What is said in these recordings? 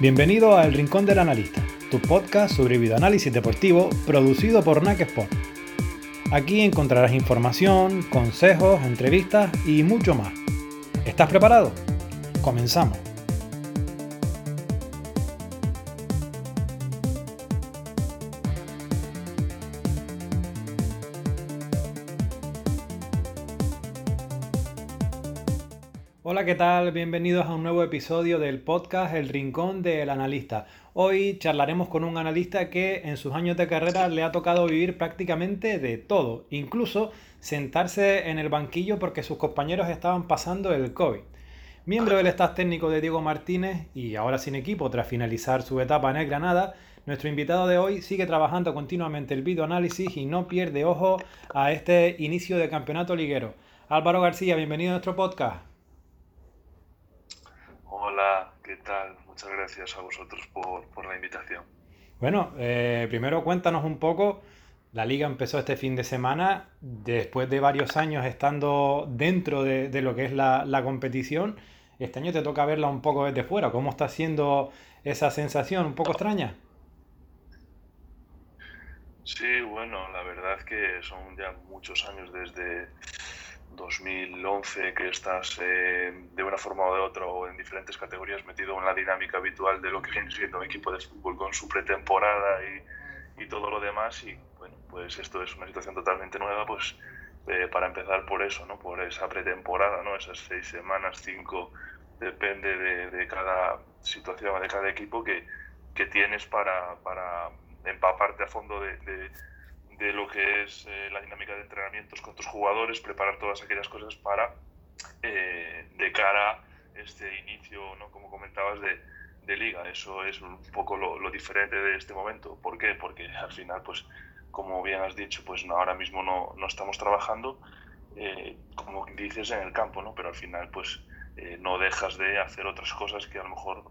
Bienvenido a El Rincón del Analista, tu podcast sobre videoanálisis deportivo producido por NAC Sport. Aquí encontrarás información, consejos, entrevistas y mucho más. ¿Estás preparado? Comenzamos. ¿Qué tal? Bienvenidos a un nuevo episodio del podcast El Rincón del Analista. Hoy charlaremos con un analista que en sus años de carrera le ha tocado vivir prácticamente de todo, incluso sentarse en el banquillo porque sus compañeros estaban pasando el COVID. Miembro del staff técnico de Diego Martínez y ahora sin equipo tras finalizar su etapa en el Granada, nuestro invitado de hoy sigue trabajando continuamente el videoanálisis y no pierde ojo a este inicio de campeonato liguero. Álvaro García, bienvenido a nuestro podcast. Hola, ¿qué tal? Muchas gracias a vosotros por, la invitación. Bueno, eh, primero cuéntanos un poco. La liga empezó este fin de semana, después de varios años estando dentro de, lo que es la, competición. Este año te toca verla un poco desde fuera. ¿Cómo está siendo esa sensación? ¿Un poco extraña? Sí, bueno, la verdad es que son ya muchos años desde 2011 que estás eh, de una forma o de otra o en diferentes categorías metido en la dinámica habitual de lo que viene siendo un equipo de fútbol con su pretemporada y, y todo lo demás y bueno pues esto es una situación totalmente nueva pues eh, para empezar por eso no por esa pretemporada no esas seis semanas cinco depende de, de cada situación de cada equipo que, que tienes para, para empaparte a fondo de de lo que es eh, la dinámica de entrenamientos con tus jugadores, preparar todas aquellas cosas para, eh, de cara este inicio, ¿no? como comentabas, de, de liga. Eso es un poco lo, diferente de este momento. ¿Por qué? Porque al final, pues, como bien has dicho, pues ahora mismo no, no estamos trabajando, eh, como dices, en el campo, ¿no? pero al final, pues, no dejas de hacer otras cosas que a lo mejor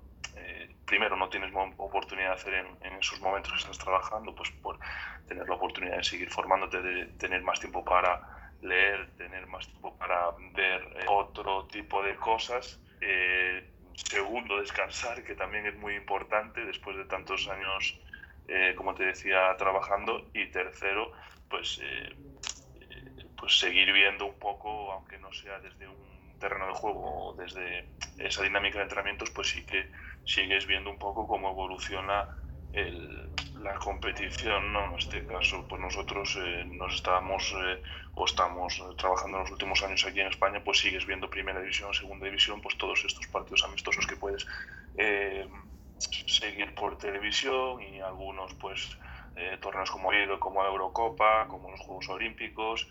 primero no tienes oportunidad de hacer en, esos momentos que estás trabajando, pues por tener la oportunidad de seguir formándote, de tener más tiempo para leer, tener más tiempo para ver eh, otro tipo de cosas. Eh, segundo, descansar, que también es muy importante después de tantos años, eh, como te decía, trabajando. Y tercero, pues, pues seguir viendo un poco, aunque no sea desde un terreno de juego desde esa dinámica de entrenamientos, pues sí que sigues viendo un poco cómo evoluciona la competición, ¿no? En este caso, pues nosotros eh, nos estábamos eh, o estamos trabajando en los últimos años aquí en España, pues sigues viendo primera división, segunda división, pues todos estos partidos amistosos que puedes eh, seguir por televisión y algunos, pues, torneos como, como Eurocopa, como los Juegos Olímpicos,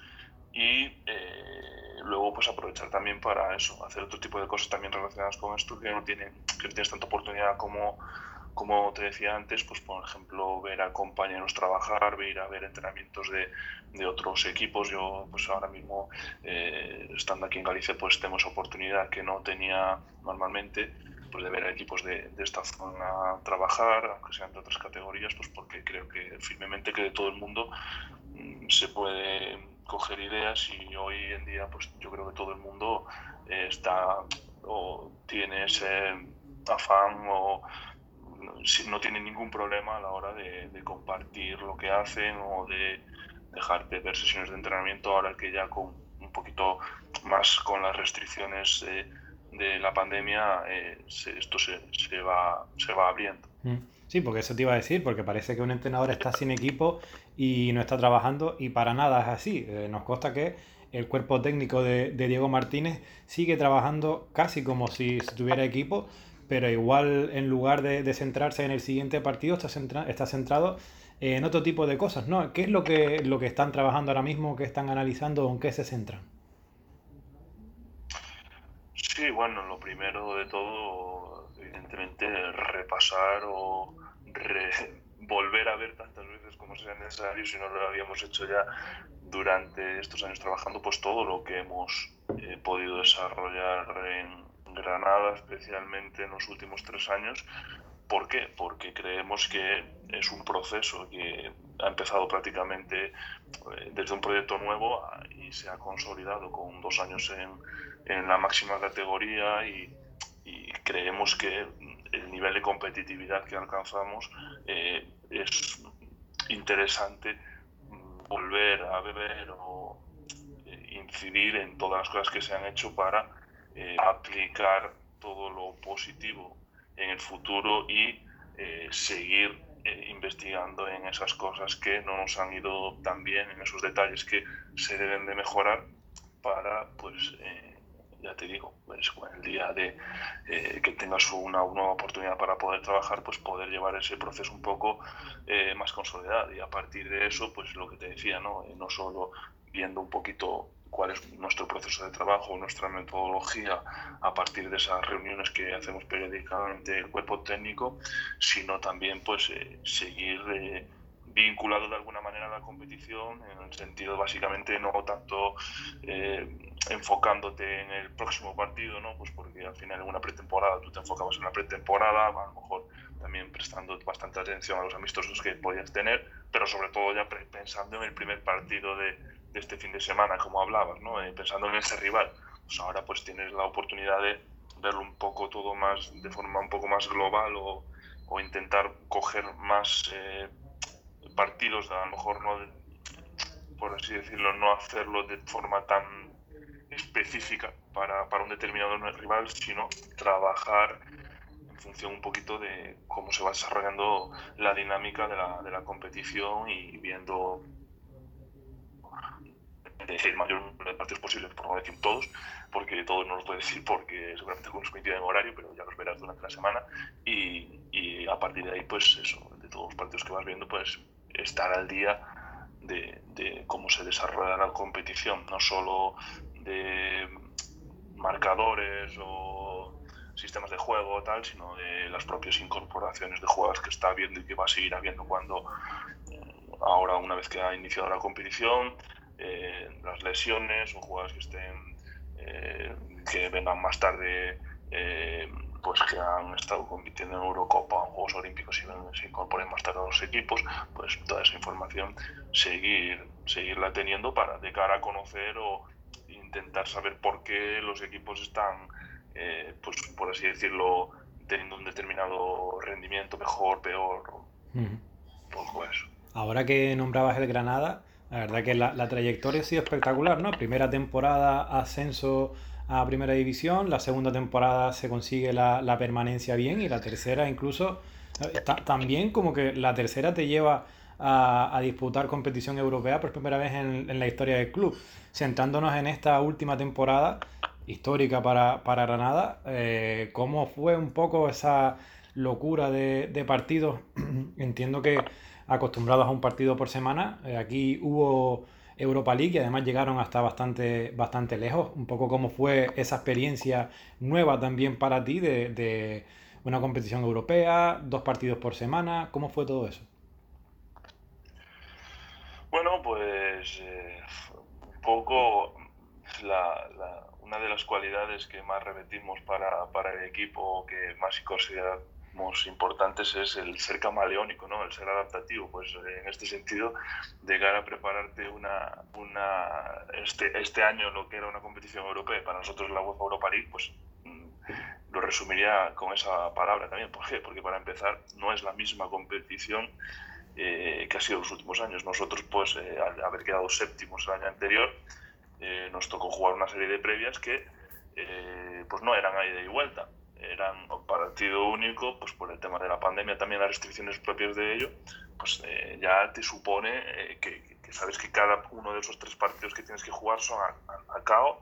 y eh, luego pues aprovechar también para eso, hacer otro tipo de cosas también relacionadas con esto que no tienen, que no tienes tanta oportunidad como, como te decía antes, pues por ejemplo ver a compañeros trabajar, ver a ver entrenamientos de, de otros equipos. Yo pues ahora mismo eh, estando aquí en Galicia pues tenemos oportunidad que no tenía normalmente pues de ver a equipos de, de, esta zona trabajar, aunque sean de otras categorías, pues porque creo que firmemente que de todo el mundo mm, se puede coger ideas y hoy en día pues yo creo que todo el mundo eh, está o tiene ese afán o no tiene ningún problema a la hora de, compartir lo que hacen o de dejar de ver sesiones de entrenamiento ahora que ya con un poquito más con las restricciones de la pandemia eh, esto se, se, va, se va abriendo. Mm. Sí, porque eso te iba a decir, porque parece que un entrenador está sin equipo y no está trabajando y para nada es así. Eh, nos consta que el cuerpo técnico de, Diego Martínez sigue trabajando casi como si tuviera equipo, pero igual en lugar de, centrarse en el siguiente partido está, está centrado en otro tipo de cosas, ¿no? ¿Qué es lo que, lo que están trabajando ahora mismo, qué están analizando, en qué se centran? Sí, bueno, lo primero de todo, repasar o volver a ver tantas veces como sea necesario, si no lo habíamos hecho ya durante estos años trabajando, pues todo lo que hemos eh, podido desarrollar en Granada, especialmente en los últimos tres años. ¿Por qué? Porque creemos que es un proceso que ha empezado prácticamente eh, desde un proyecto nuevo y se ha consolidado con dos años en, en la máxima categoría y, y creemos que el nivel de competitividad que alcanzamos es interesante volver a beber o incidir en todas las cosas que se han hecho para aplicar todo lo positivo en el futuro y seguir eh, investigando en esas cosas que no nos han ido tan bien, en esos detalles que se deben de mejorar para, pues, eh, ya te digo, pues, el día de eh, que tengas una, nueva oportunidad para poder trabajar, pues poder llevar ese proceso un poco más consolidado y a partir de eso, pues lo que te decía, ¿no? no solo viendo un poquito cuál es nuestro proceso de trabajo, nuestra metodología a partir de esas reuniones que hacemos periódicamente el cuerpo técnico, sino también pues eh, seguir eh, vinculado de alguna manera a la competición en el sentido básicamente no tanto eh, enfocándote en el próximo partido, ¿no? Pues porque al final en una pretemporada tú te enfocabas en la pretemporada, a lo mejor también prestando bastante atención a los amistosos que podías tener, pero sobre todo ya pensando en el primer partido de, de este fin de semana, como hablabas, ¿no? Eh, pensando en ese rival. Pues ahora pues tienes la oportunidad de verlo un poco todo más, de forma un poco más global o, o intentar coger más eh, partidos, a lo mejor no, por así decirlo, no hacerlo de forma tan específica para, para un determinado rival, sino trabajar en función un poquito de cómo se va desarrollando la dinámica de la, de la competición y viendo decir mayor número de partidos posibles, por no decir todos, porque todos no los puedes decir porque seguramente algunos coinciden en horario, pero ya los verás durante la semana. Y, y, a partir de ahí, pues eso, todos los partidos que vas viendo, pues estar al día de, cómo se desarrolla la competición, no solo de marcadores o sistemas de juego tal, sino de las propias incorporaciones de jugadores que está habiendo y que va a seguir habiendo cuando ahora una vez que ha iniciado la competición, eh, las lesiones o jugadores que estén eh, que vengan más tarde eh, pues que han estado compitiendo en Eurocopa en Juegos Olímpicos y se incorporen más tarde a los equipos, pues toda esa información seguir, seguirla teniendo para de cara a conocer o intentar saber por qué los equipos están, pues por así decirlo, teniendo un determinado rendimiento mejor, peor, un poco eso. Ahora que nombrabas el Granada, la verdad que la, trayectoria ha sido espectacular, ¿no? Primera temporada, ascenso a primera división, la segunda temporada se consigue la, permanencia bien y la tercera incluso eh, también como que la tercera te lleva a, disputar competición europea por primera vez en, la historia del club. Sentándonos en esta última temporada histórica para, para Granada, eh, ¿cómo fue un poco esa locura de, de partidos? Entiendo que acostumbrados a un partido por semana. Eh, aquí hubo Europa League y además llegaron hasta bastante, bastante lejos. Un poco cómo fue esa experiencia nueva también para ti de, una competición europea, dos partidos por semana. ¿Cómo fue todo eso? Bueno, pues eh, un poco una de las cualidades que más repetimos para, para el equipo, que más considera importantes es el ser camaleónico, ¿no? el ser adaptativo. Pues en este sentido, llegar a prepararte una, una, este, este año lo que era una competición europea, para nosotros la UEFA Europa League, pues mm, lo resumiría con esa palabra también. ¿Por qué? Porque para empezar no es la misma competición eh, que ha sido los últimos años. Nosotros, pues, eh, al haber quedado séptimos el año anterior, eh, nos tocó jugar una serie de previas que pues no eran a ida y vuelta eran partido único, pues por el tema de la pandemia, también las restricciones propias de ello, pues eh, ya te supone eh, que, sabes que cada uno de esos tres partidos que tienes que jugar son a, a, KO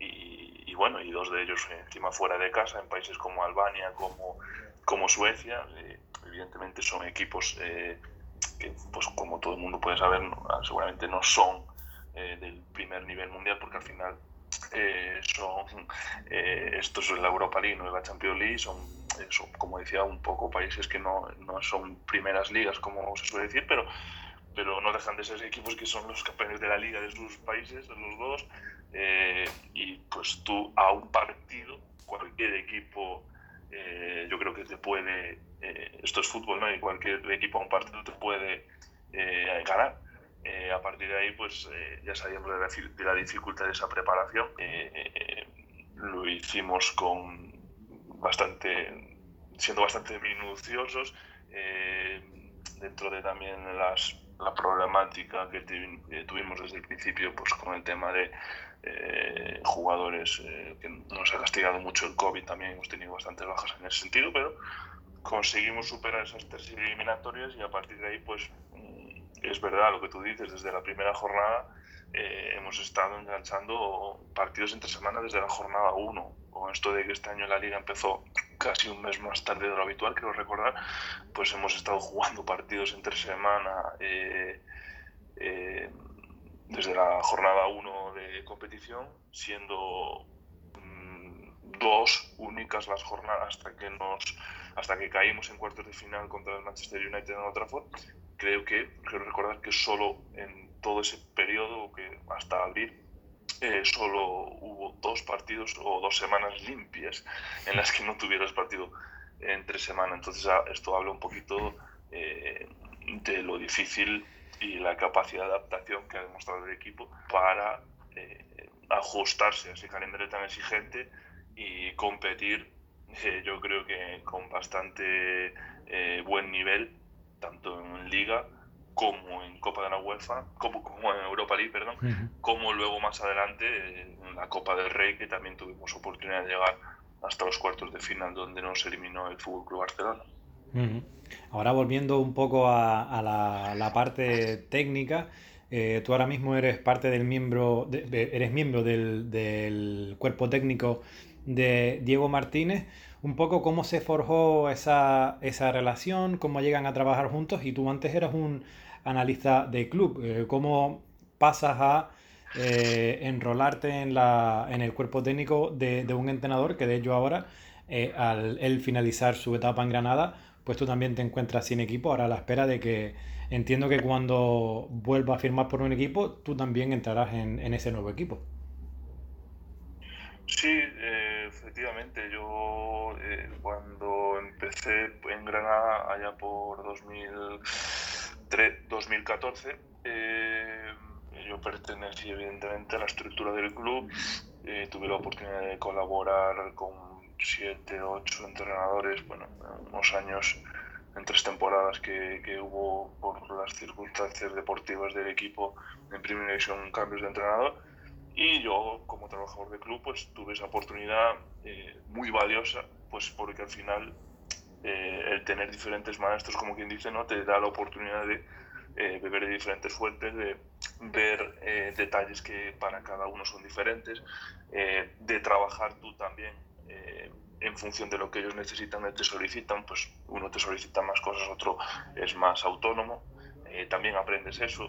y, bueno, y dos de ellos encima fuera de casa, en países como Albania, como, como Suecia, eh, evidentemente son equipos que, pues como todo el mundo puede saber, seguramente no son del primer nivel mundial, porque al final eh, son eh, esto es la Europa League, no la Champions League, son, eh, son, como decía, un poco países que no, no, son primeras ligas, como se suele decir, pero, pero no dejan de ser equipos que son los campeones de la liga de sus países, los dos, y pues tú a un partido, cualquier equipo, yo creo que te puede, esto es fútbol, ¿no? y cualquier equipo a un partido te puede ganar eh, a partir de ahí, pues eh, ya sabíamos de la, dificultad de esa preparación. Eh, lo hicimos con, bastante, siendo bastante minuciosos dentro de también las, la problemática que tuvimos desde el principio pues con el tema de jugadores que nos ha castigado mucho el COVID, también hemos tenido bastantes bajas en ese sentido, pero conseguimos superar esas tres eliminatorias y a partir de ahí pues es verdad lo que tú dices, desde la primera jornada eh, hemos estado enganchando partidos entre semana desde la jornada 1. Con esto de que este año la liga empezó casi un mes más tarde de lo habitual, quiero recordar, pues hemos estado jugando partidos entre semana eh, eh, desde la jornada 1 de competición, siendo mm, dos únicas las jornadas hasta que nos hasta que caímos en cuartos de final contra el Manchester United en Old Trafford. Creo que quiero recordar que solo en todo ese periodo que hasta abril eh, solo hubo dos partidos o dos semanas limpias en las que no tuvieras partido entre semana. Entonces ah, esto habla un poquito eh, de lo difícil y la capacidad de adaptación que ha demostrado el equipo para eh, ajustarse a ese calendario tan exigente y competir, yo creo que con bastante buen nivel, tanto en liga como en Copa de la UEFA, como, como en Europa League, perdón, como luego más adelante en la Copa del Rey, que también tuvimos oportunidad de llegar hasta los cuartos de final, donde nos eliminó el Fútbol Club Barcelona. Ahora volviendo un poco a, la, parte técnica, eh, tú ahora mismo eres parte del miembro, eres miembro del, del, cuerpo técnico de Diego Martínez. Un poco cómo se forjó esa, esa relación, cómo llegan a trabajar juntos y tú antes eras un analista de club. Eh, ¿Cómo pasas a eh, enrolarte en, la, en el cuerpo técnico de, un entrenador que de hecho ahora, eh, al finalizar su etapa en Granada, pues tú también te encuentras sin equipo, ahora a la espera de que entiendo que cuando vuelva a firmar por un equipo, tú también entrarás en, ese nuevo equipo. Sí, efectivamente. Yo cuando empecé en Granada allá por 2000 2014 eh, yo pertenecí evidentemente a la estructura del club, eh, tuve la oportunidad de colaborar con siete, ocho entrenadores, bueno, unos años, en tres temporadas que, que, hubo por las circunstancias deportivas del equipo en primera división cambios de entrenador y yo como trabajador de club pues tuve esa oportunidad eh, muy valiosa pues porque al final eh, el tener diferentes maestros, como quien dice, ¿no? te da la oportunidad de eh, beber de diferentes fuentes, de ver eh, detalles que para cada uno son diferentes, de trabajar tú también en función de lo que ellos necesitan te solicitan, pues uno te solicita más cosas, otro es más autónomo, también aprendes eso.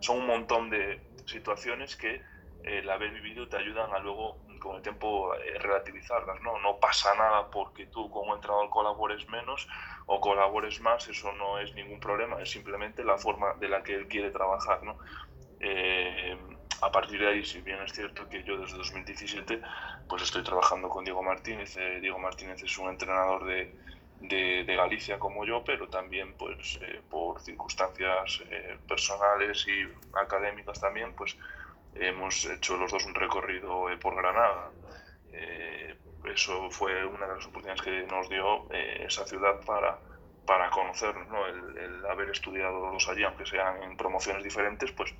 Son un montón de situaciones que el haber vivido te ayudan a luego con el tiempo eh, relativizarlas, ¿no? No pasa nada porque tú como entrenador colabores menos o colabores más, eso no es ningún problema, es simplemente la forma de la que él quiere trabajar, ¿no? Eh, a partir de ahí, si bien es cierto que yo desde 2017 pues estoy trabajando con Diego Martínez, eh, Diego Martínez es un entrenador de, de, Galicia como yo, pero también pues por circunstancias personales y académicas también, pues hemos hecho los dos un recorrido eh, por Granada. Eh, eso fue una de las oportunidades que nos dio eh, esa ciudad para, para conocernos. ¿no? El, haber estudiado los allí, aunque sean en promociones diferentes, pues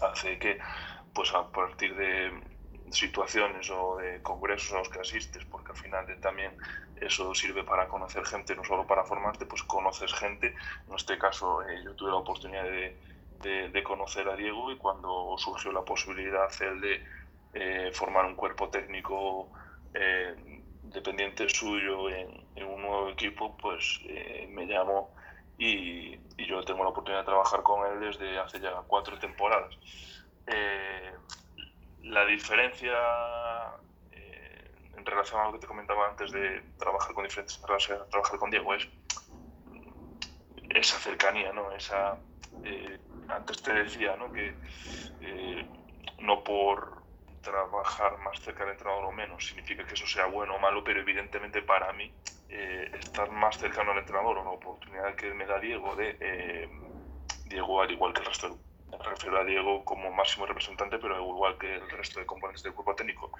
hace que pues a partir de situaciones o de congresos a los que asistes, porque al final también eso sirve para conocer gente, no solo para formarte, pues conoces gente. En este caso yo tuve la oportunidad de, de, conocer a Diego y cuando surgió la posibilidad de eh, formar un cuerpo técnico eh, dependiente suyo en, un nuevo equipo, pues eh, me llamó y, yo tengo la oportunidad de trabajar con él desde hace ya cuatro temporadas. La diferencia en relación a lo que te comentaba antes de trabajar con diferentes trabajar con Diego es esa cercanía, ¿no? esa antes te decía ¿no? que eh, no por trabajar más cerca del entrenador o menos significa que eso sea bueno o malo, pero evidentemente para mí eh, estar más cercano al entrenador o la oportunidad que me da Diego de eh, Diego al igual que el resto refiero a Diego como máximo representante, pero igual que el resto de componentes del cuerpo técnico,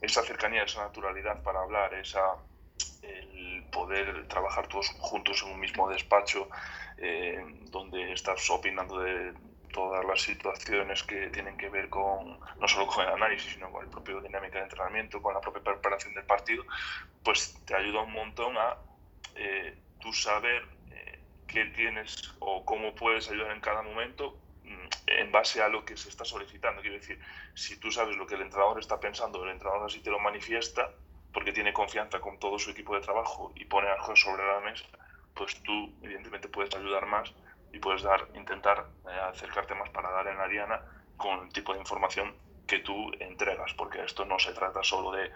esa cercanía, esa naturalidad para hablar, esa, el poder trabajar todos juntos en un mismo despacho, eh, donde estás opinando de todas las situaciones que tienen que ver con no solo con el análisis, sino con el propio dinámica de entrenamiento, con la propia preparación del partido, pues te ayuda un montón a eh, tú saber eh, qué tienes o cómo puedes ayudar en cada momento en base a lo que se está solicitando. Quiero decir, si tú sabes lo que el entrenador está pensando, el entrenador así te lo manifiesta, porque tiene confianza con todo su equipo de trabajo y pone algo sobre la mesa, pues tú evidentemente puedes ayudar más y puedes dar, intentar eh, acercarte más para dar en la diana con el tipo de información que tú entregas, porque esto no se trata solo de,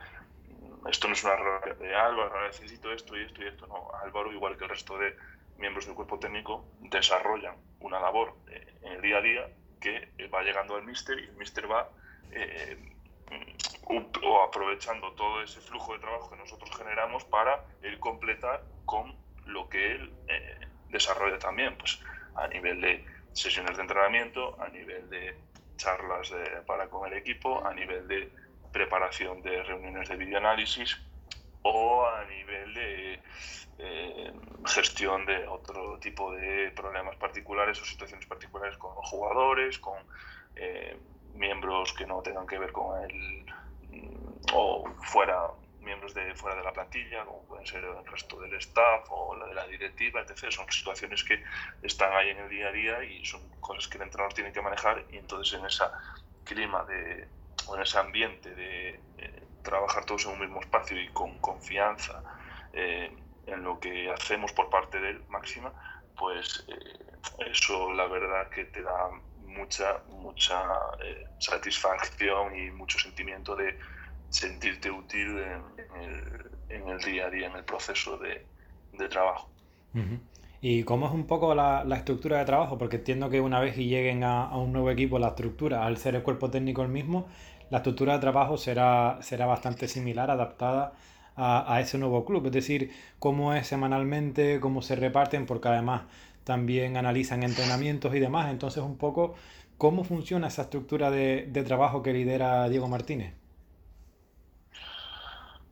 esto no es una de Álvaro, necesito esto y esto y esto, no, Álvaro, igual que el resto de miembros del cuerpo técnico, desarrollan una labor eh, en el día a día que eh, va llegando al míster y el míster va o aprovechando todo ese flujo de trabajo que nosotros generamos para el completar con lo que él desarrolla también. Pues a nivel de sesiones de entrenamiento, a nivel de charlas para con el equipo, a nivel de preparación de reuniones de videoanálisis o a nivel de eh, gestión de otro tipo de problemas particulares o situaciones particulares con jugadores, con eh, miembros que no tengan que ver con el o fuera miembros de fuera de la plantilla, como pueden ser el resto del staff o la de la directiva, etc. Son situaciones que están ahí en el día a día y son cosas que el entrenador tiene que manejar y entonces en ese clima de, o en ese ambiente de eh, trabajar todos en un mismo espacio y con confianza eh, en lo que hacemos por parte de él máxima, pues eh, eso la verdad que te da mucha, mucha satisfacción y mucho sentimiento de sentirte útil en, el, día a día, en el proceso de, trabajo. ¿Y cómo es un poco la, estructura de trabajo? Porque entiendo que una vez que lleguen a, un nuevo equipo, la estructura, al ser el cuerpo técnico el mismo, la estructura de trabajo será, será bastante similar, adaptada a, a, ese nuevo club. Es decir, cómo es semanalmente, cómo se reparten, porque además también analizan entrenamientos y demás. Entonces, un poco, ¿cómo funciona esa estructura de, de trabajo que lidera Diego Martínez?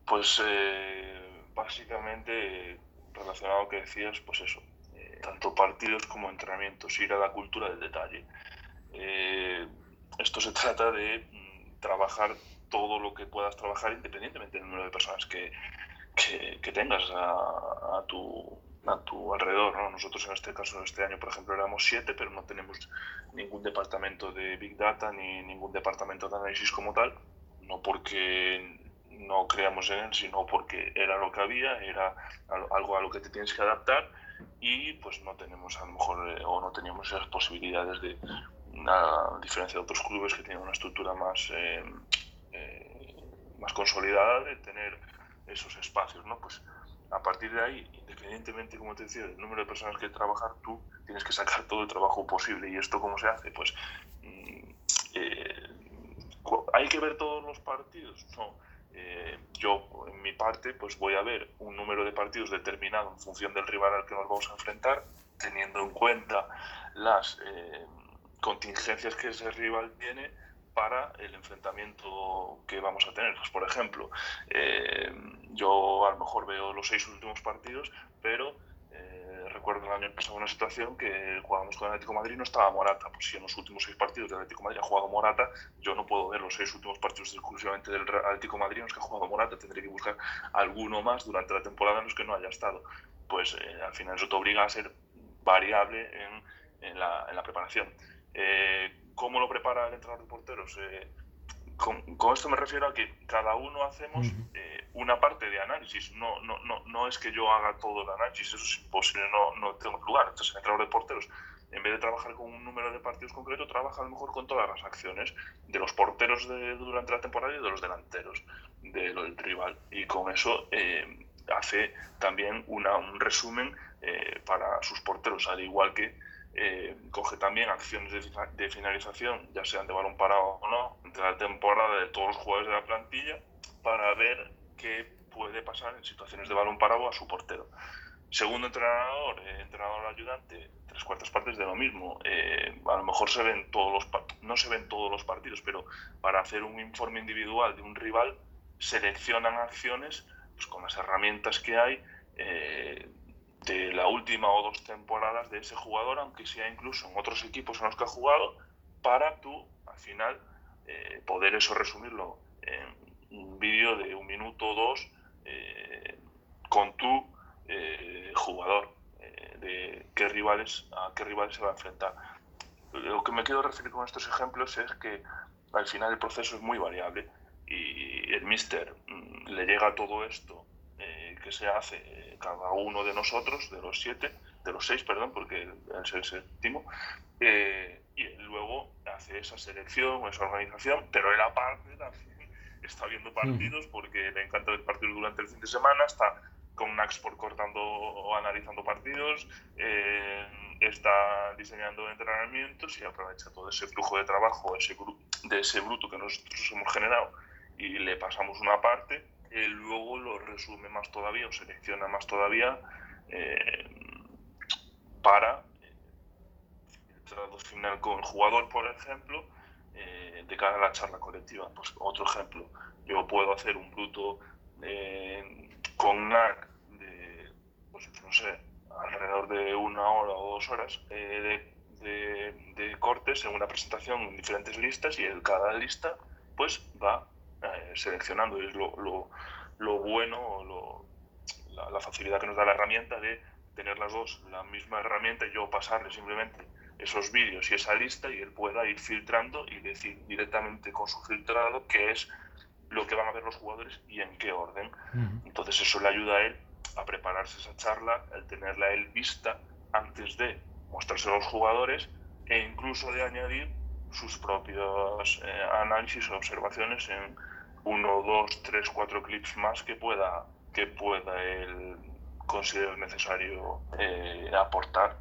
Pues eh, básicamente relacionado que decías, pues eso, eh, tanto partidos como entrenamientos, ir a la cultura del detalle. Eh, esto se trata de trabajar todo lo que puedas trabajar independientemente del número de personas que, que, tengas a, a, tu, a tu alrededor. ¿no? Nosotros en este caso, este año, por ejemplo, éramos siete, pero no tenemos ningún departamento de Big Data ni ningún departamento de análisis como tal, no porque no creamos en él, sino porque era lo que había, era algo a lo que te tienes que adaptar y pues no tenemos a lo mejor eh, o no teníamos esas posibilidades de, a diferencia de otros clubes que tienen una estructura más, eh, eh, más consolidada de tener esos espacios, ¿no? Pues a partir de ahí, independientemente, como te decía, del número de personas que trabajar, tú tienes que sacar todo el trabajo posible. ¿Y esto cómo se hace? Pues mm, hay que ver todos los partidos. No, eh, yo, en mi parte, pues voy a ver un número de partidos determinado en función del rival al que nos vamos a enfrentar, teniendo en cuenta las eh, contingencias que ese rival tiene para el enfrentamiento que vamos a tener. Pues, por ejemplo, eh, yo a lo mejor veo los seis últimos partidos, pero recuerdo el año pasado una situación que jugábamos con Atlético Madrid no estaba Morata. Pues si en los últimos seis partidos del Atlético Madrid ha jugado Morata, yo no puedo ver los seis últimos partidos exclusivamente del Atlético Madrid en los que ha jugado Morata. Tendré que buscar alguno más durante la temporada en los que no haya estado. Pues eh, al final eso te obliga a ser variable en, la, en la, preparación. Eh, ¿Cómo lo prepara el entrenador de porteros? Eh, con, esto me refiero a que cada uno hacemos eh, una parte de análisis. No, no, no, no es que yo haga todo el análisis, eso es imposible, no, no tengo lugar. Entonces, el entrenador de porteros, en vez de trabajar con un número de partidos concreto, trabaja a lo mejor con todas las acciones de los porteros de, durante la temporada y de los delanteros del rival. Y con eso eh, hace también una, un resumen eh, para sus porteros, al igual que eh, coge también acciones de, finalización, ya sean de balón parado o no, entre la temporada de todos los jugadores de la plantilla, para ver qué puede pasar en situaciones de balón parado a su portero. Segundo entrenador, eh, entrenador ayudante, tres cuartas partes de lo mismo. Eh, a lo mejor se ven todos los no se ven todos los partidos, pero para hacer un informe individual de un rival seleccionan acciones pues, con las herramientas que hay eh, de la última o dos temporadas de ese jugador, aunque sea incluso en otros equipos en los que ha jugado, para tú, al final, eh, poder eso resumirlo en un vídeo de un minuto o dos eh, con tu jugador, de qué rivales, a qué rivales se va a enfrentar. Lo que me quiero referir con estos ejemplos es que al final el proceso es muy variable y el mister mm, le llega todo esto eh, que se hace eh, cada uno de nosotros, de los siete, de los seis, perdón, porque es el séptimo, eh, y luego hace esa selección, esa organización, pero él aparte también está viendo partidos porque le encanta ver partidos durante el fin de semana, está con Naxport cortando o analizando partidos, está diseñando entrenamientos y aprovecha todo ese flujo de trabajo, ese, de ese bruto que nosotros hemos generado y le pasamos una parte, él luego lo resume más todavía o selecciona más todavía eh, para el trato final con el jugador, por ejemplo, eh, de cara a la charla colectiva. Pues otro ejemplo, yo puedo hacer un bruto eh, con NAC de, pues no sé, alrededor de una hora o dos horas de, de, cortes en una presentación en diferentes listas y en cada lista pues va eh, seleccionando. Es lo, lo, lo bueno, lo, la, facilidad que nos da la herramienta de tener las dos, la misma herramienta y yo pasarle simplemente esos vídeos y esa lista y él pueda ir filtrando y decir directamente con su filtrado qué es lo que van a ver los jugadores y en qué orden. Entonces eso le ayuda a él a prepararse esa charla, el tenerla él vista antes de mostrarse a los jugadores e incluso de añadir sus propios eh, análisis o observaciones en uno, dos, tres, cuatro clips más que pueda, que pueda él considerar necesario eh, aportar.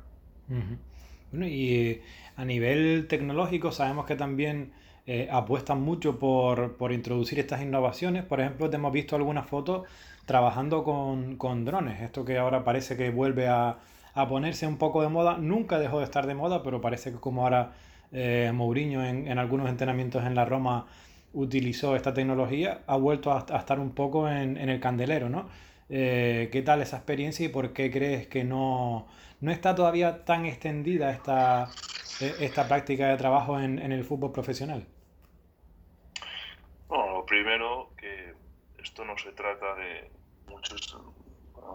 Bueno, y a nivel tecnológico sabemos que también eh, apuestan mucho por, por, introducir estas innovaciones. Por ejemplo, te hemos visto algunas fotos trabajando con, con drones. Esto que ahora parece que vuelve a, a, ponerse un poco de moda. Nunca dejó de estar de moda, pero parece que como ahora eh, Mourinho en, en, algunos entrenamientos en la Roma utilizó esta tecnología, ha vuelto a, estar un poco en, en el candelero, ¿no? Eh, ¿Qué tal esa experiencia y por qué crees que no, no está todavía tan extendida esta, e, esta práctica de trabajo en, en el fútbol profesional? Bueno, lo primero que esto no se trata de muchos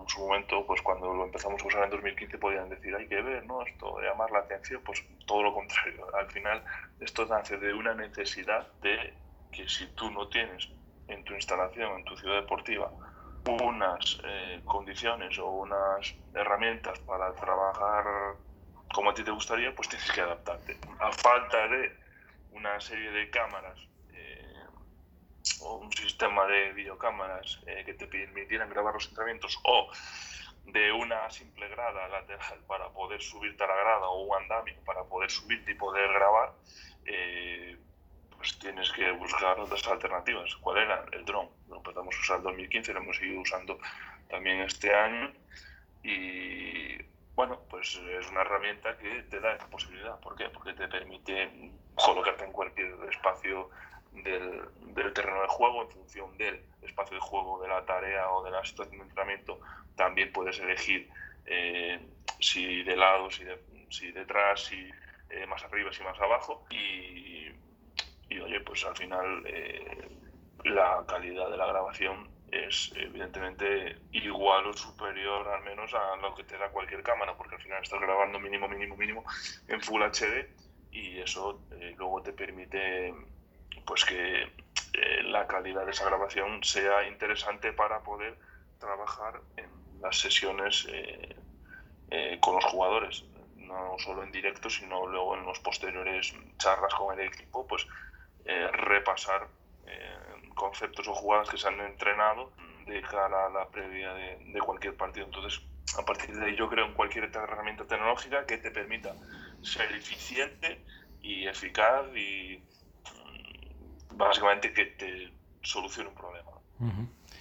en su momento, pues cuando lo empezamos a usar en 2015 podían decir hay que ver, ¿no? Esto llamar la atención, pues todo lo contrario. Al final esto nace de una necesidad de que si tú no tienes en tu instalación, en tu ciudad deportiva, unas eh, condiciones o unas herramientas para trabajar como a ti te gustaría, pues tienes que adaptarte. A falta de una serie de cámaras eh, o un sistema de videocámaras eh, que te permitieran grabar los entrenamientos o de una simple grada lateral para poder subirte a la grada o un andamio para poder subirte y poder grabar, pues tienes que buscar otras alternativas. ¿Cuál era? El dron. Lo empezamos a usar en 2015, lo hemos seguido usando también este año y bueno, pues es una herramienta que te da esa posibilidad. ¿Por qué? Porque te permite colocarte en cualquier espacio del, del, terreno de juego en función del espacio de juego, de la tarea o de la situación de entrenamiento. También puedes elegir eh, si de lado, si, de, si detrás, si eh, más arriba, si más abajo. Y y oye, pues al final eh, la calidad de la grabación es evidentemente igual o superior al menos a lo que te da cualquier cámara, porque al final estás grabando mínimo, mínimo, mínimo en Full HD y eso eh, luego te permite pues que eh, la calidad de esa grabación sea interesante para poder trabajar en las sesiones con los jugadores, no solo en directo, sino luego en los posteriores charlas con el equipo, pues eh, repasar eh, conceptos o jugadas que se han entrenado de cara a la previa de, cualquier partido. Entonces, a partir de ahí yo creo en cualquier herramienta tecnológica que te permita ser eficiente y eficaz y mm, básicamente que te solucione un problema.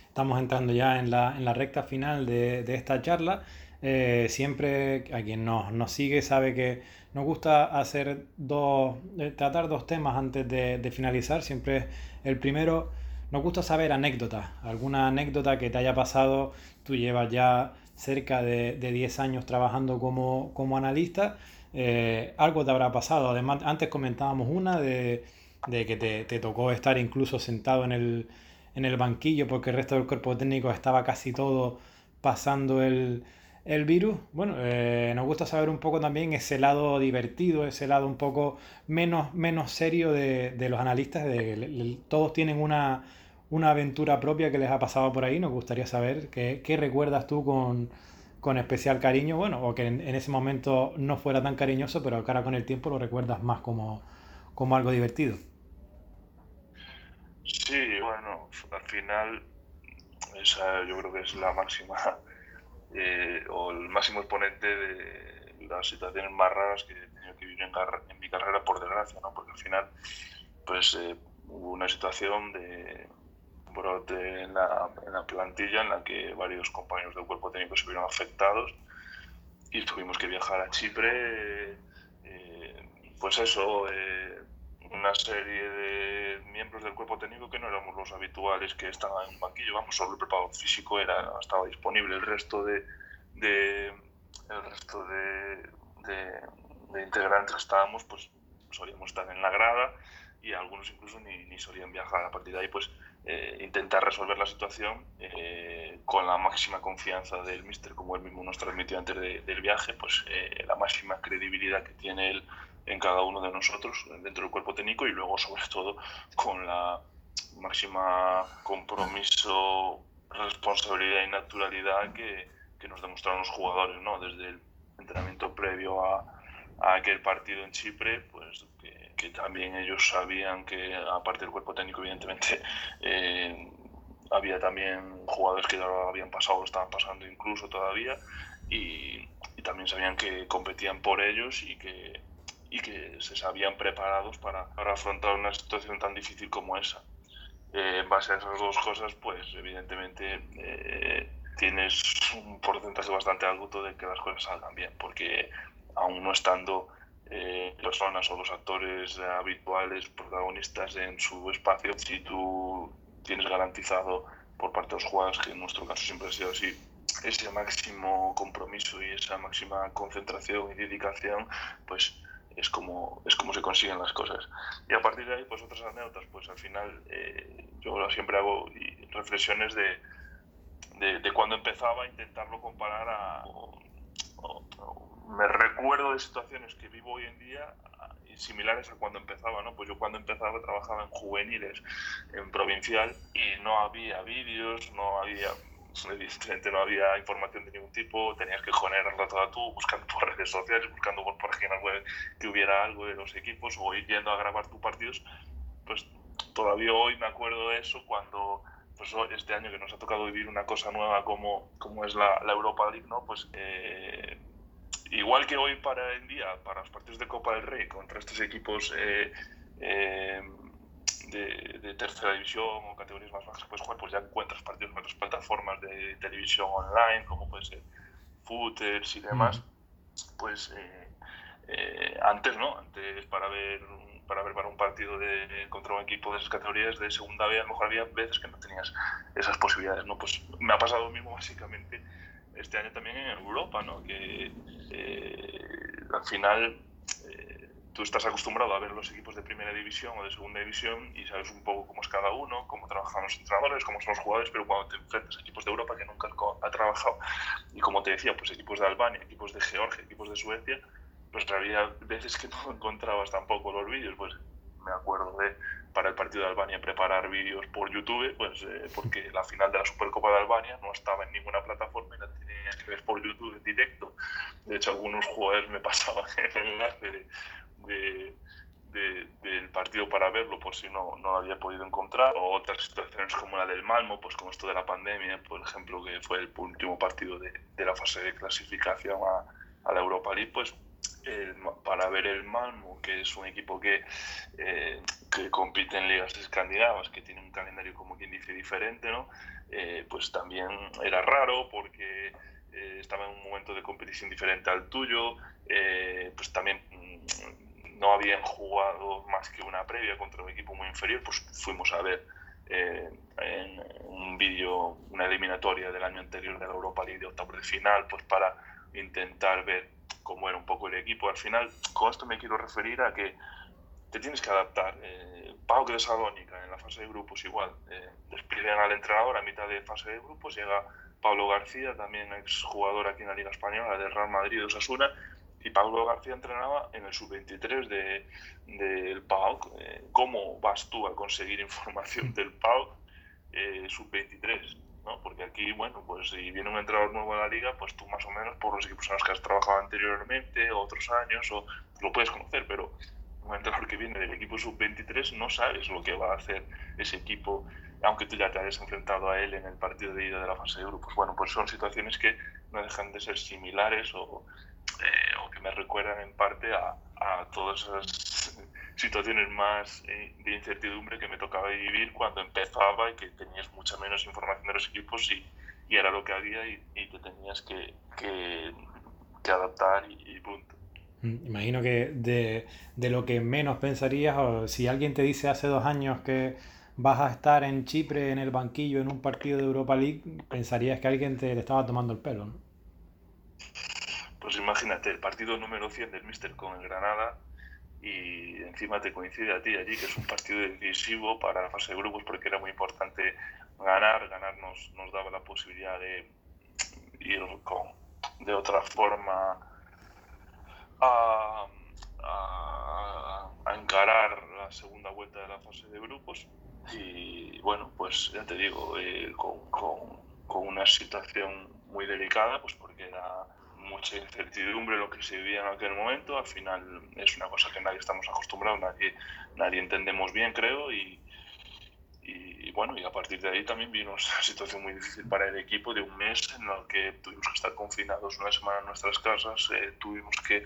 Estamos entrando ya en la, en la recta final de, de esta charla. Eh, siempre a quien nos, nos, sigue sabe que nos gusta hacer dos, eh, tratar dos temas antes de, finalizar. Siempre el primero nos gusta saber anécdotas, alguna anécdota que te haya pasado, tú llevas ya cerca de, de 10 años trabajando como, como analista, eh, algo te habrá pasado. Además, antes comentábamos una de, de que te, te, tocó estar incluso sentado en el, en el banquillo porque el resto del cuerpo técnico estaba casi todo pasando el, el virus. Bueno, eh, nos gusta saber un poco también ese lado divertido, ese lado un poco menos, menos serio de, de los analistas. Todos tienen una, una, aventura propia que les ha pasado por ahí. Nos gustaría saber qué, qué recuerdas tú con, con, especial cariño, bueno, o que en, ese momento no fuera tan cariñoso, pero ahora con el tiempo lo recuerdas más como, como algo divertido. Sí, bueno, al final esa yo creo que es la máxima eh, o el máximo exponente de las situaciones más raras que he tenido que vivir en, en mi carrera, por desgracia, ¿no? porque al final pues, eh, hubo una situación de brote en la, plantilla en la que varios compañeros del cuerpo técnico se vieron afectados y tuvimos que viajar a Chipre. Eh, pues eso, eh, una serie de miembros del cuerpo técnico que no éramos los habituales que estaban en un banquillo, vamos, solo el preparador físico era, estaba disponible, el resto de, de el resto de, de, integrantes que estábamos, pues solíamos estar en la grada y algunos incluso ni, ni solían viajar. A partir de ahí, pues eh, intentar resolver la situación eh, con la máxima confianza del míster, como él mismo nos transmitió antes de, del viaje, pues eh, la máxima credibilidad que tiene él en cada uno de nosotros dentro del cuerpo técnico y luego sobre todo con la máxima compromiso, responsabilidad y naturalidad que, que nos demostraron los jugadores, ¿no? Desde el entrenamiento previo a, a aquel partido en Chipre, pues que, que, también ellos sabían que aparte del cuerpo técnico evidentemente eh, había también jugadores que ya lo habían pasado, lo estaban pasando incluso todavía y, y también sabían que competían por ellos y que y que se sabían preparados para, para afrontar una situación tan difícil como esa. Eh, en base a esas dos cosas, pues evidentemente eh, tienes un porcentaje bastante alto de que las cosas salgan bien, porque aún no estando eh, personas o los actores habituales, protagonistas en su espacio, si tú tienes garantizado por parte de los jugadores, que en nuestro caso siempre ha sido así, ese máximo compromiso y esa máxima concentración y dedicación, pues es como, es como se consiguen las cosas. Y a partir de ahí, pues otras anécdotas, pues al final eh, yo siempre hago reflexiones de, de, cuando empezaba a intentarlo comparar a... O, me recuerdo de situaciones que vivo hoy en día similares a cuando empezaba, ¿no? Pues yo cuando empezaba trabajaba en juveniles, en provincial, y no había vídeos, no había evidentemente no había información de ningún tipo, tenías que generarla toda tú, buscando por redes sociales, buscando por páginas web que hubiera algo de los equipos o ir yendo a grabar tus partidos, pues todavía hoy me acuerdo de eso cuando pues este año que nos ha tocado vivir una cosa nueva como, como es la, la Europa League, ¿no? Pues eh, igual que hoy para el día, para los partidos de Copa del Rey contra estos equipos eh, eh, de, de, tercera división o categorías más bajas que puedes jugar, pues ya encuentras partidos en otras plataformas de televisión online, como puede ser Footers y demás. Pues eh, eh, antes, ¿no? Antes para ver para ver para un partido de, contra un equipo de esas categorías de segunda B, a lo mejor había veces que no tenías esas posibilidades, ¿no? Pues me ha pasado lo mismo básicamente este año también en Europa, ¿no? Que eh, al final tú estás acostumbrado a ver los equipos de primera división o de segunda división y sabes un poco cómo es cada uno, cómo trabajan los entrenadores, cómo son los jugadores, pero cuando te enfrentas a equipos de Europa que nunca ha trabajado, y como te decía, pues equipos de Albania, equipos de Georgia, equipos de Suecia, pues había veces que no encontrabas tampoco los vídeos, pues me acuerdo de para el partido de Albania preparar vídeos por YouTube, pues eh, porque la final de la Supercopa de Albania no estaba en ninguna plataforma y la tenías que ver por YouTube en directo. De hecho, algunos jugadores me pasaban el enlace de de, de, del partido para verlo, por si no, no lo había podido encontrar, o otras situaciones como la del Malmo, pues con esto de la pandemia, por ejemplo, que fue el último partido de, de la fase de clasificación a, a la Europa League, pues el, para ver el Malmo, que es un equipo que, eh, que, compite en ligas escandinavas, que tiene un calendario como quien dice diferente, ¿no? Eh, pues también era raro porque eh, estaba en un momento de competición diferente al tuyo, eh, pues también no habían jugado más que una previa contra un equipo muy inferior, pues fuimos a ver eh, en un vídeo, una eliminatoria del año anterior de la Europa League de octavos de final, pues para intentar ver cómo era un poco el equipo. Al final, con esto me quiero referir a que te tienes que adaptar. Eh, Pau de Salónica en la fase de grupos igual. Eh, despiden al entrenador a mitad de fase de grupos, llega Pablo García, también exjugador aquí en la Liga Española del Real Madrid de Osasuna, y Pablo García entrenaba en el sub-23 del de. Eh, ¿Cómo vas tú a conseguir información del PAOK eh, sub-23? ¿no? Porque aquí, bueno, pues si viene un entrenador nuevo a la liga, pues tú más o menos por los equipos en los que has trabajado anteriormente, o otros años, o lo puedes conocer, pero un entrenador que viene del equipo sub-23 no sabes lo que va a hacer ese equipo, aunque tú ya te hayas enfrentado a él en el partido de ida de la fase de grupos. Bueno, pues son situaciones que no dejan de ser similares o, eh, o que me recuerdan en parte a, a todas esas situaciones más eh, de incertidumbre que me tocaba vivir cuando empezaba y que tenías mucha menos información de los equipos y, y era lo que había y, te tenías que, que, adaptar y, punto. Mm, imagino que de, de, lo que menos pensarías, o si alguien te dice hace dos años que vas a estar en Chipre en el banquillo en un partido de Europa League, pensarías que alguien te le estaba tomando el pelo, ¿no? Pues imagínate, el partido número 100 del Mister con el Granada y encima te coincide a ti allí, que es un partido decisivo para la fase de grupos porque era muy importante ganar, ganar nos, daba la posibilidad de ir de otra forma a, a, encarar la segunda vuelta de la fase de grupos. Y bueno, pues ya te digo, eh, con, con, una situación muy delicada, pues porque era mucha incertidumbre lo que se vivía en aquel momento. Al final es una cosa que nadie estamos acostumbrados, nadie, nadie entendemos bien, creo. Y, y, bueno, y a partir de ahí también vino una situación muy difícil para el equipo de un mes en el que tuvimos que estar confinados una semana en nuestras casas, eh, tuvimos que,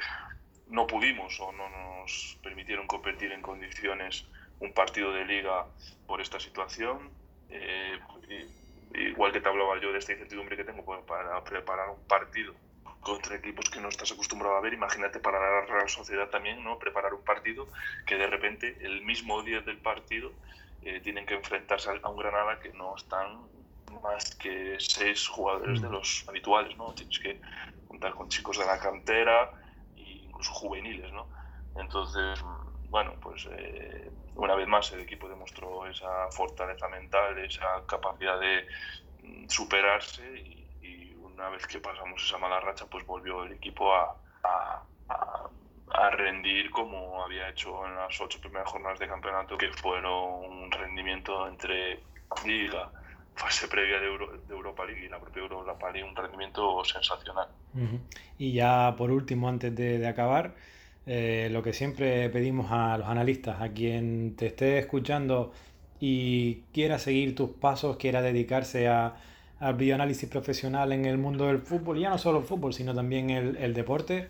no pudimos o no nos permitieron competir en condiciones un partido de liga por esta situación. Eh, y, igual que te hablaba yo de esta incertidumbre que tengo pues, para preparar un partido contra equipos que no estás acostumbrado a ver, imagínate para la Real Sociedad también, ¿no? Preparar un partido que de repente el mismo día del partido eh, tienen que enfrentarse a un Granada que no están más que seis jugadores de mm. los habituales, ¿no? Tienes que contar con chicos de la cantera e incluso juveniles, ¿no? Entonces, bueno, pues eh, una vez más el equipo demostró esa fortaleza mental, esa capacidad de mm, superarse y, y, una vez que pasamos esa mala racha, pues volvió el equipo a, a, a rendir como había hecho en las ocho primeras jornadas de campeonato, que fueron un rendimiento entre Liga, fase previa de, Euro, de Europa League y la propia Europa League, un rendimiento sensacional. Y ya por último, antes de, de acabar, eh, lo que siempre pedimos a los analistas, a quien te esté escuchando y quiera seguir tus pasos, quiera dedicarse a, al bioanálisis profesional en el mundo del fútbol, ya no solo el fútbol, sino también el, el deporte,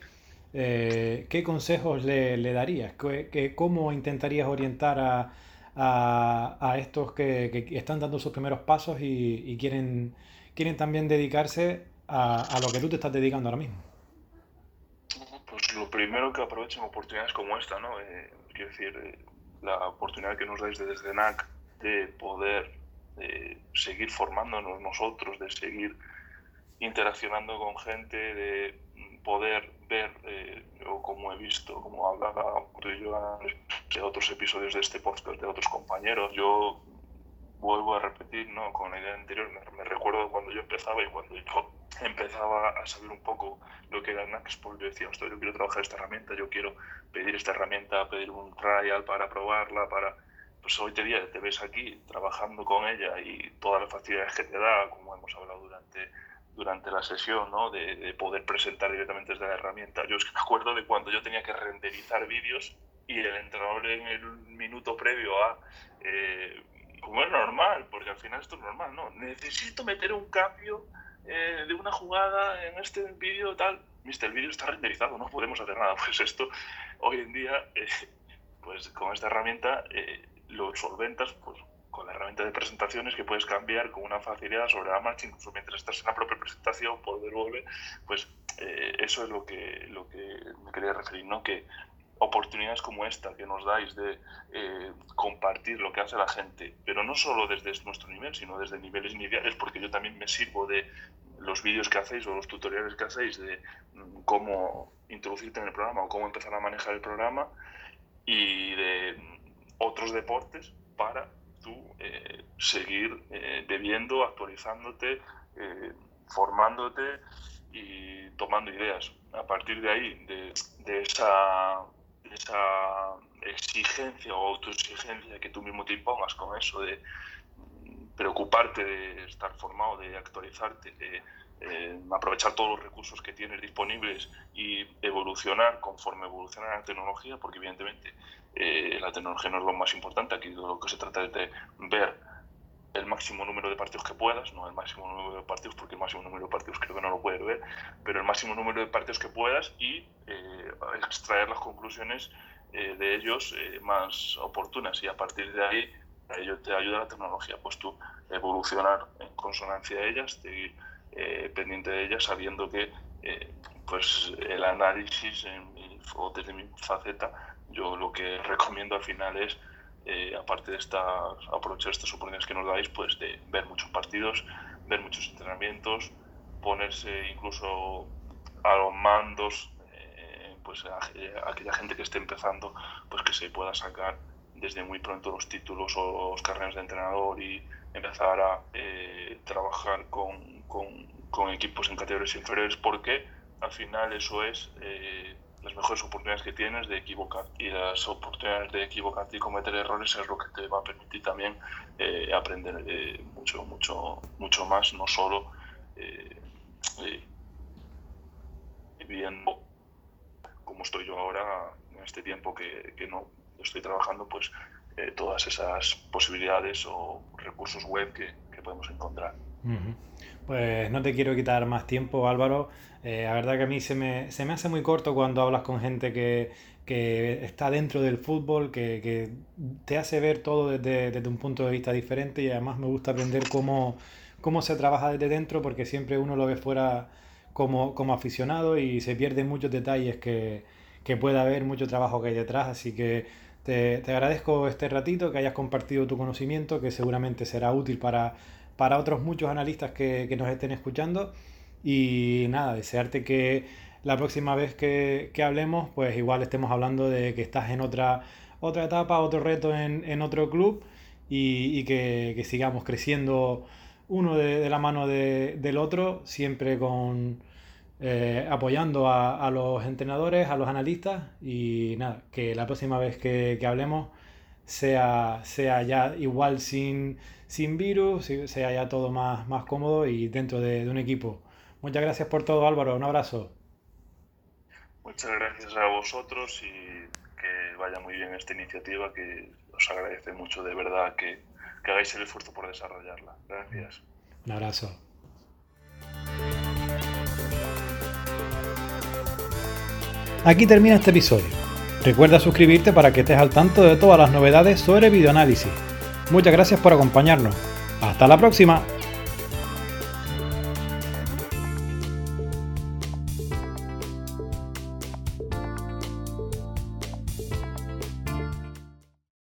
eh, ¿qué consejos le, le darías? ¿Qué, qué, ¿Cómo intentarías orientar a, a, a estos que, que, están dando sus primeros pasos y, y quieren, quieren también dedicarse a, a, lo que tú te estás dedicando ahora mismo? Pues lo primero que aprovechen oportunidades como esta, ¿no? Eh, quiero decir, eh, la oportunidad que nos dais desde NAC de poder eh, seguir formándonos nosotros, de seguir interaccionando con gente, de poder ver, eh, o como he visto, como hablaba yo de otros episodios de este podcast de otros compañeros, yo vuelvo a repetir, ¿no? Con la idea anterior, me, recuerdo cuando yo empezaba y cuando yo empezaba a saber un poco lo que era Naxpol, yo decía, yo quiero trabajar esta herramienta, yo quiero pedir esta herramienta, pedir un trial para probarla, para... Pues hoy te, te ves aquí trabajando con ella y todas las facilidades que te da, como hemos hablado durante durante la sesión, ¿no? de, de, poder presentar directamente desde la herramienta. Yo es que me acuerdo de cuando yo tenía que renderizar vídeos y el entrenador en el minuto previo a, eh, como es normal, porque al final esto es normal, ¿no? Necesito meter un cambio eh, de una jugada en este vídeo tal. Mister, el vídeo está renderizado, no podemos hacer nada. Pues esto, hoy en día, eh, pues con esta herramienta eh, lo solventas pues, con la herramienta de presentaciones que puedes cambiar con una facilidad sobre la marcha, incluso mientras estás en la propia presentación, poder volver, pues eh, eso es lo que, lo que me quería referir, ¿no? Que oportunidades como esta que nos dais de eh, compartir lo que hace la gente, pero no solo desde nuestro nivel, sino desde niveles iniciales, porque yo también me sirvo de los vídeos que hacéis o los tutoriales que hacéis de mm, cómo introducirte en el programa o cómo empezar a manejar el programa y de otros deportes para tú eh, seguir eh, bebiendo, actualizándote, formándote y tomando ideas. A partir de ahí, de, de esa esa exigencia o autoexigencia que tú mismo te impongas con eso de preocuparte de estar formado, de actualizarte, de eh, aprovechar todos los recursos que tienes disponibles y evolucionar conforme evoluciona la tecnología, porque evidentemente eh, la tecnología no es lo más importante, aquí lo que se trata es de ver el máximo número de partidos que puedas, no el máximo número de partidos, porque el máximo número de partidos creo que no lo puedes ver, pero el máximo número de partidos que puedas y eh, extraer las conclusiones eh, de ellos eh, más oportunas. Y a partir de ahí a ello te ayuda la tecnología, pues tú evolucionar en consonancia a ellas, seguir pendiente de ellas, sabiendo que pues el análisis o desde mi faceta, yo lo que recomiendo al final es eh, aparte de estas, aprovechar estas oportunidades que nos dais, pues de ver muchos partidos, ver muchos entrenamientos, ponerse incluso a los mandos, eh, pues a, aquella gente que esté empezando, pues que se pueda sacar desde muy pronto los títulos o los carreras de entrenador y empezar a eh, trabajar con, con, equipos en categorías inferiores, porque al final eso es las mejores oportunidades que tienes de equivocar y las oportunidades de equivocarte y cometer errores es lo que te va a permitir también eh, aprender eh, mucho mucho mucho más no solo eh, viviendo como estoy yo ahora en este tiempo que, que no estoy trabajando pues todas esas posibilidades o recursos web que, que podemos encontrar pues no te quiero quitar más tiempo Álvaro. Eh, la verdad que a mí se me, se me hace muy corto cuando hablas con gente que, que está dentro del fútbol, que, que, te hace ver todo desde, desde, un punto de vista diferente y además me gusta aprender cómo, cómo se trabaja desde dentro porque siempre uno lo ve fuera como, como aficionado y se pierden muchos detalles que, que puede haber, mucho trabajo que hay detrás, así que te, te, agradezco este ratito, que hayas compartido tu conocimiento, que seguramente será útil para, para otros muchos analistas que, que nos estén escuchando. Y nada, desearte que la próxima vez que, que, hablemos, pues igual estemos hablando de que estás en otra, otra etapa, otro reto en, en otro club y, y que, sigamos creciendo uno de, de la mano de, del otro, siempre con eh, apoyando a, a, los entrenadores, a los analistas y nada, que la próxima vez que, que hablemos sea, sea ya igual sin, sin virus, sea ya todo más, más cómodo y dentro de, de un equipo Muchas gracias por todo, Álvaro. Un abrazo. Muchas gracias a vosotros y que vaya muy bien esta iniciativa, que os agradece mucho de verdad que, que hagáis el esfuerzo por desarrollarla. Gracias. Un abrazo. Aquí termina este episodio. Recuerda suscribirte para que estés al tanto de todas las novedades sobre videoanálisis. Muchas gracias por acompañarnos. Hasta la próxima.